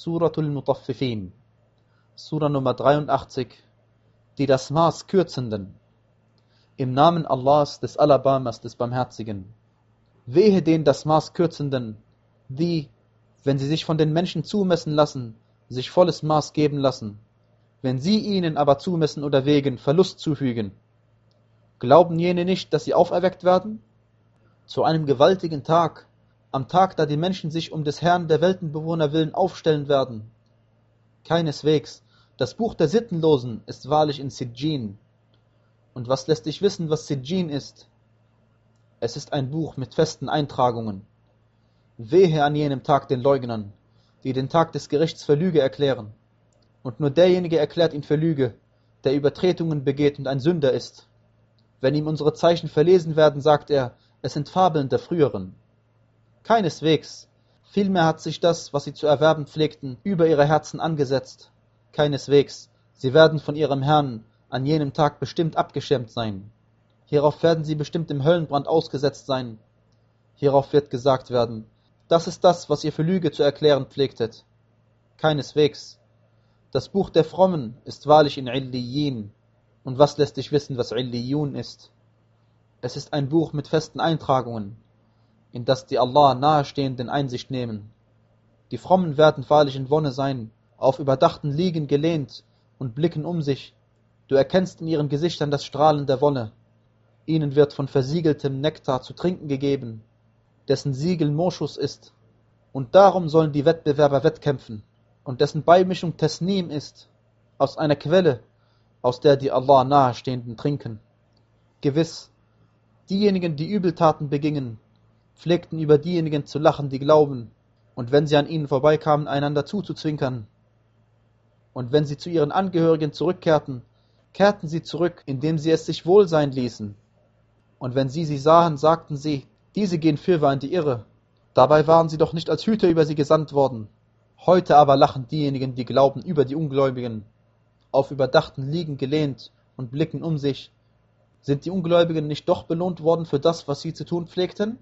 Suratul Mutaffifin, Sura Nummer 83, die das Maß Kürzenden. Im Namen Allahs, des Alabamas, des Barmherzigen. Wehe den das Maß Kürzenden, die, wenn sie sich von den Menschen zumessen lassen, sich volles Maß geben lassen, wenn sie ihnen aber zumessen oder wegen Verlust zufügen. Glauben jene nicht, dass sie auferweckt werden? Zu einem gewaltigen Tag, am Tag, da die Menschen sich um des Herrn der Weltenbewohner willen aufstellen werden. Keineswegs, das Buch der Sittenlosen ist wahrlich in Sijin. Und was lässt dich wissen, was Sijin ist? Es ist ein Buch mit festen Eintragungen. Wehe an jenem Tag den Leugnern, die den Tag des Gerichts für Lüge erklären. Und nur derjenige erklärt ihn für Lüge, der Übertretungen begeht und ein Sünder ist. Wenn ihm unsere Zeichen verlesen werden, sagt er, es sind Fabeln der früheren. Keineswegs. Vielmehr hat sich das, was sie zu erwerben pflegten, über ihre Herzen angesetzt. Keineswegs. Sie werden von ihrem Herrn an jenem Tag bestimmt abgeschirmt sein. Hierauf werden sie bestimmt im Höllenbrand ausgesetzt sein. Hierauf wird gesagt werden, das ist das, was ihr für Lüge zu erklären pflegtet. Keineswegs. Das Buch der Frommen ist wahrlich in Illiyin. Und was lässt dich wissen, was Illiyun ist? Es ist ein Buch mit festen Eintragungen, in das die Allah nahestehenden Einsicht nehmen. Die Frommen werden wahrlich in Wonne sein, auf überdachten Liegen gelehnt und blicken um sich. Du erkennst in ihren Gesichtern das Strahlen der Wonne. Ihnen wird von versiegeltem Nektar zu trinken gegeben, dessen Siegel Moschus ist. Und darum sollen die Wettbewerber wettkämpfen, und dessen Beimischung Tesnim ist, aus einer Quelle, aus der die Allah nahestehenden trinken. Gewiss, diejenigen, die Übeltaten begingen, pflegten über diejenigen zu lachen, die glauben, und wenn sie an ihnen vorbeikamen, einander zuzuzwinkern. Und wenn sie zu ihren Angehörigen zurückkehrten, kehrten sie zurück, indem sie es sich wohl sein ließen. Und wenn sie sie sahen, sagten sie, diese gehen fürwahr in die Irre. Dabei waren sie doch nicht als Hüter über sie gesandt worden. Heute aber lachen diejenigen, die glauben, über die Ungläubigen auf überdachten Liegen gelehnt und blicken um sich. Sind die Ungläubigen nicht doch belohnt worden für das, was sie zu tun pflegten?